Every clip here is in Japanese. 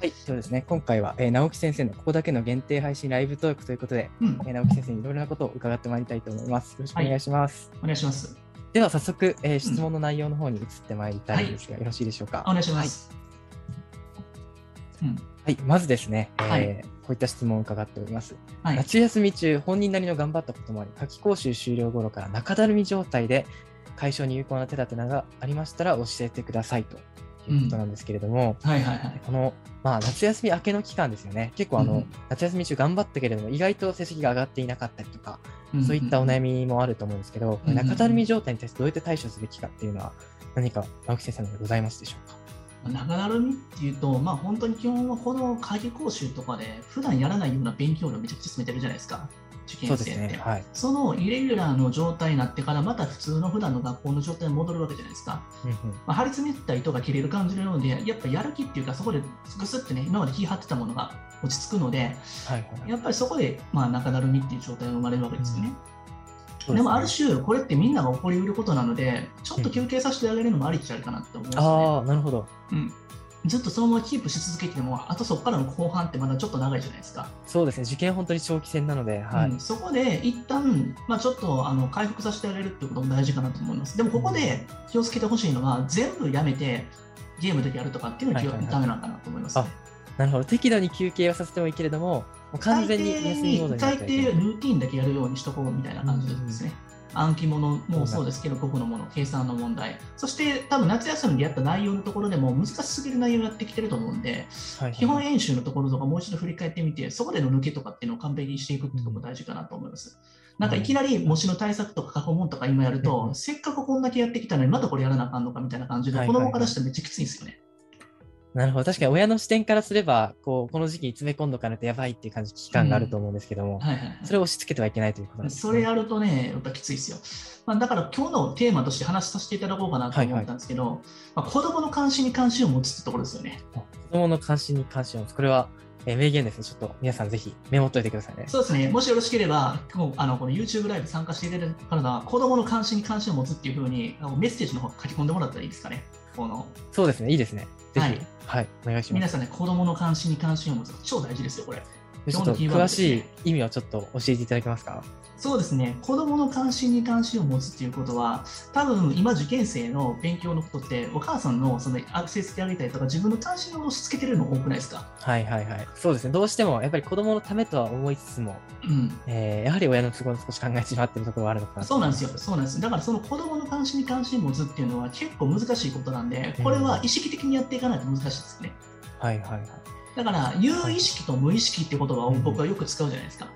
はい、そうですね。今回は、えー、直樹先生のここだけの限定配信ライブトークということで、うん、えー、直樹先生にいろいろなことを伺ってまいりたいと思います。よろしくお願いします。はい、お願いします。では早速、えー、質問の内容の方に移ってまいりたいんですが、うん、よろしいでしょうか？お願いします。はい、うん、はい、まずですね、えー、はい、こういった質問を伺っております。はい、夏休み中、本人なりの頑張ったこともあり、夏季講習終了頃から中だるみ状態で解消に有効な手立てがありましたら教えてくださいということなんですけれども、はいはいはい、この、まあ、夏休み明けの期間ですよね、結構あの、うん、夏休み中頑張ったけれども、意外と成績が上がっていなかったりとか、うん、そういったお悩みもあると思うんですけど、うん、中だるみ状態に対してどうやって対処すべきかっていうのは、何か直木先生のございますでしょうか？中だるみっていうと、まあ、本当に基本はこの会議講習とかで、普段やらないような勉強量めちゃくちゃ進めてるじゃないですか。受験生って、ね。はい、そのイレギュラーの状態になってからまた普通の普段の学校の状態に戻るわけじゃないですか、うんうん、まあ、張り詰めた糸が切れる感じのようでやっぱやる気っていうかそこでぐすってね今まで気張ってたものが落ち着くので、はいはい、やっぱりそこで、まあ、中だるみっていう状態が生まれるわけですよね。うん、でもある種、これってみんなが起こりうることなので、ちょっと休憩させてあげるのもありっちゃいかなって思うんですね。あなるほど、うんずっとそのままキープし続けても、あとそこからの後半ってまだちょっと長いじゃないですか。そうですね、受験本当に長期戦なので、はい、うん、そこで一旦、まあ、ちょっとあの回復させてあげるっていうことも大事かなと思います。でもここで気をつけてほしいのは、全部やめてゲームでやるとかっていうのはダメなのかなと思います、なるほど、適度に休憩をさせてもいいけれども、もう完全に休みモードに大抵ルーティンだけやるようにしとこうみたいな感じですね。うん暗記物もそうですけど、個々のもの、計算の問題、そして多分夏休みでやった内容のところでも難しすぎる内容をやってきてると思うんで、はいはい、基本演習のところとかもう一度振り返ってみて、そこでの抜けとかっていうのを完璧にしていくってところ大事かなと思います。なんかいきなり模試の対策とか過去問とか今やると、せっかくこん。だけやってきたのにまたこれやらなあかんのかみたいな感じで、子供からしてめっちゃきついんですよね。なるほど。確かに親の視点からすれば、こう、この時期に詰め込んどかないとやばいっていう感じ、期間があると思うんですけども、うんはいはいはい、それを押し付けてはいけないということです、ね、それやるとね、やっぱきついですよ。まあ、だから今日のテーマとして話させていただこうかなと思ったんですけど、はいはい、まあ、子供の関心に関心を持つってところですよね。子供の関心に関心を持つ。これは、えー、名言ですね。ちょっと皆さんぜひメモっといてくださいね。そうですね。もしよろしければ、もうあのこの YouTube ライブ参加していただく方は、子供の関心に関心を持つっていうふうにメッセージの方書き込んでもらったらいいですかね。このそうですね。いいですね。ぜひ、はい、はい、お願いします。皆さんね、子供の関心に関心を持つ超大事ですよ、これ。ちょっと詳しい意味をちょっと教えていただけますか？そうですね、子どもの関心に関心を持つということは、多分今、受験生の勉強のことって、お母さんのそのアクセスしてあげたりとか、自分の関心を押し付けてるの多くないですか？はいはいはい、そうですね、どうしてもやっぱり子どものためとは思いつつも、うん。えー、やはり親の都合を少し考えてしまっているところはあるのかなそうなんですよ、そうなんです。だからその子どもの関心に関心を持つっていうのは結構難しいことなんで、これは意識的にやっていかないと難しいですね。うん、はいはいはい。だから、有意識と無意識って言葉を僕はよく使うじゃないですか。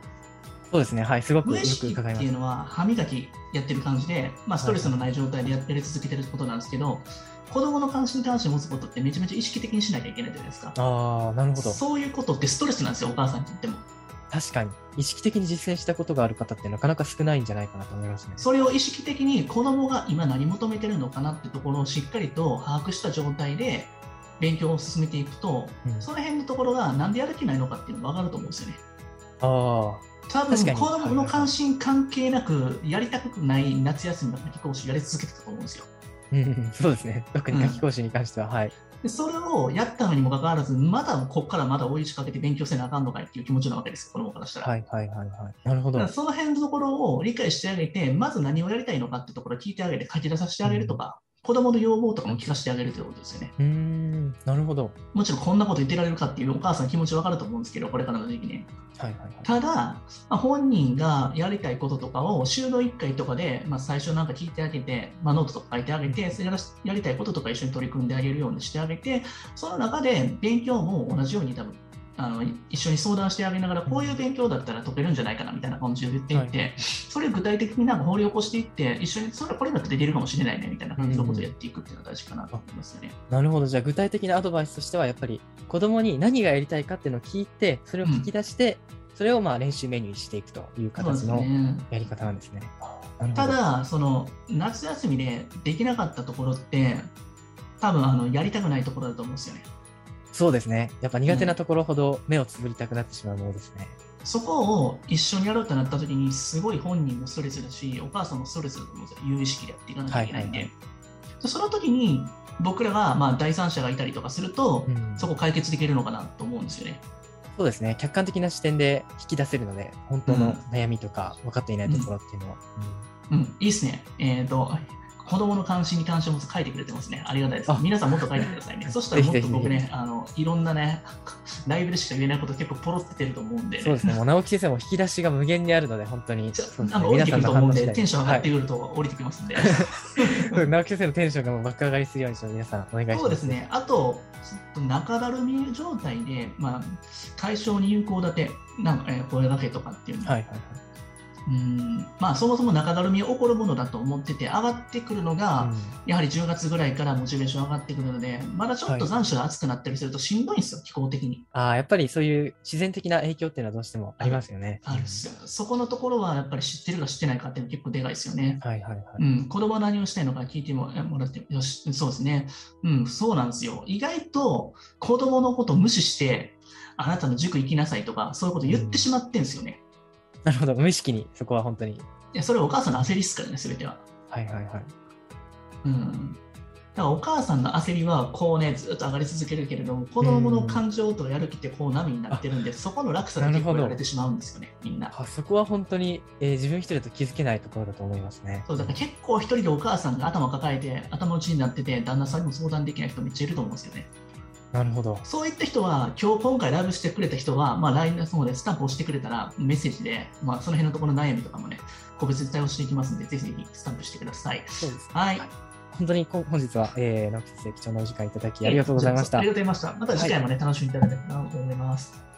そうですね、はい、すごく無意識っていうのは歯磨きやってる感じで、まあ、ストレスのない状態でやって続けてることなんですけど、はい、子供の関心に関心を持つことってめちゃめちゃ意識的にしなきゃいけないじゃないですか。ああ、なるほど。そういうことってストレスなんですよ、お母さんにとっても。確かに意識的に実践したことがある方ってなかなか少ないんじゃないかなと思いますね。それを意識的に子供が今何求めてるのかなってところをしっかりと把握した状態で勉強を進めていくと、うん、その辺のところがなんでやる気ないのかっていうのが分かると思うんですよね。ああ。多分子供の関心関係なく、やりたくない夏休みの夏期講習やり続けてたと思うんですよ。そうですね。特に夏期講習に関しては、うん、はい。でそれをやったのにもかかわらず、まだここからまだ追い仕掛けて勉強せなあかんのかいっていう気持ちなわけです、子供からしたら。はいはいはいはい。なるほど。その辺のところを理解してあげて、まず何をやりたいのかってところを聞いてあげて、書き出させてあげるとか、子供の要望とかも聞かせてあげるということですよね。うんなるほど。もちろんこんなこと言ってられるかっていうお母さん気持ちわかると思うんですけど、これからの時期ね。はいはいはい、ただ、まあ、本人がやりたいこととかを週の1回とかで、まあ、最初なんか聞いてあげて、まあ、ノートとか書いてあげて、それやりたいこととか一緒に取り組んであげるようにしてあげて、その中で勉強も同じように多分あの一緒に相談してあげながら、こういう勉強だったら解けるんじゃないかなみたいな感じで言っていって、はい、それを具体的になんか掘り起こしていって、一緒にそれこれだってできるかもしれないねみたいな感じのことをやっていくっていうのが大事かなと思いますよね。なるほど、じゃあ具体的なアドバイスとしては、やっぱり子供に何がやりたいかっていうのを聞いて、それを聞き出して、うん、それをまあ練習メニューにしていくという形のやり方なんですね。すねただ、その夏休みでできなかったところって、多分あのやりたくないところだと思うんですよね。そうですね。やっぱ苦手なところほど目をつぶりたくなってしまうものですね。そこを一緒にやろうとなった時に、すごい本人もストレスだし、お母さんもストレスだと思うんですよ。有意識でやっていかなきゃいけないんで。はいはいはいその時に僕らがまあ第三者がいたりとかすると、うん、そこ解決できるのかなと思うんですよね。そうですね客観的な視点で引き出せるので本当の悩みとか分かっていないところっていうのは、うん、うん、いいですね。えっ、ー、と子供の関心に関心を書いてくれてますね。ありがたいです。皆さんもっと書いてくださいね。そしたらもっと僕ね、あのいろんなね、ライブでしか言えないこと結構ポロって出ると思うんで、そうですね。もう直木先生も引き出しが無限にあるので、本当に。そうですね、降りてくると思うんで、テンション上がってくると降りてきますんで。直木先生のテンションがもう爆上がりするように皆さんお願いします。そうですね。あと、中だるみ状態で、まあ、解消に有効立て、なんか、えー、声がけとかっていうのはいはいはいうんまあ、そもそも中だるみ起こるものだと思ってて、上がってくるのが、うん、やはり10月ぐらいからモチベーション上がってくるので、まだちょっと残暑が暑くなったりするとしんどいんですよ、はい、気候的に。ああ、やっぱりそういう自然的な影響っていうのはどうしてもありますよね。あるそこのところはやっぱり知ってるか知ってないかっていうのは結構でかいですよね。はいはいはい。うん、子供は何をしたいのか聞いてももらって、よし、そうですね。うん、そうなんですよ。意外と子供のことを無視して、あなたの塾行きなさいとか、そういうこと言ってしまってんですよね。うんなるほど、無意識にそこは本当に。いや、それはお母さんの焦りですからね、すべては。はいはいはい。うん。だからお母さんの焦りはこうね、ずっと上がり続けるけれども、子供の感情とやる気ってこう波になってるんで、そこの落差で結構やれてしまうんですよね、みんな。あそこは本当に、えー、自分一人だと気づけないところだと思いますね。そう、だから結構一人でお母さんが頭抱えて、頭打ちになってて、旦那さんにも相談できない人めっちゃいると思うんですよね。なるほど。そういった人は、今日今回ライブしてくれた人は、まあ、LINE の方でスタンプをしてくれたら、メッセージで、まあ、その辺のところの悩みとかもね、個別に対応していきますので、ぜひぜひスタンプしてください。そうです、ね、はい。本当に本日は、えー、直木先生、貴重なお時間いただきありがとうございました。ありがとうございました。また次回もね、はい、楽しみいただけたらなと思います。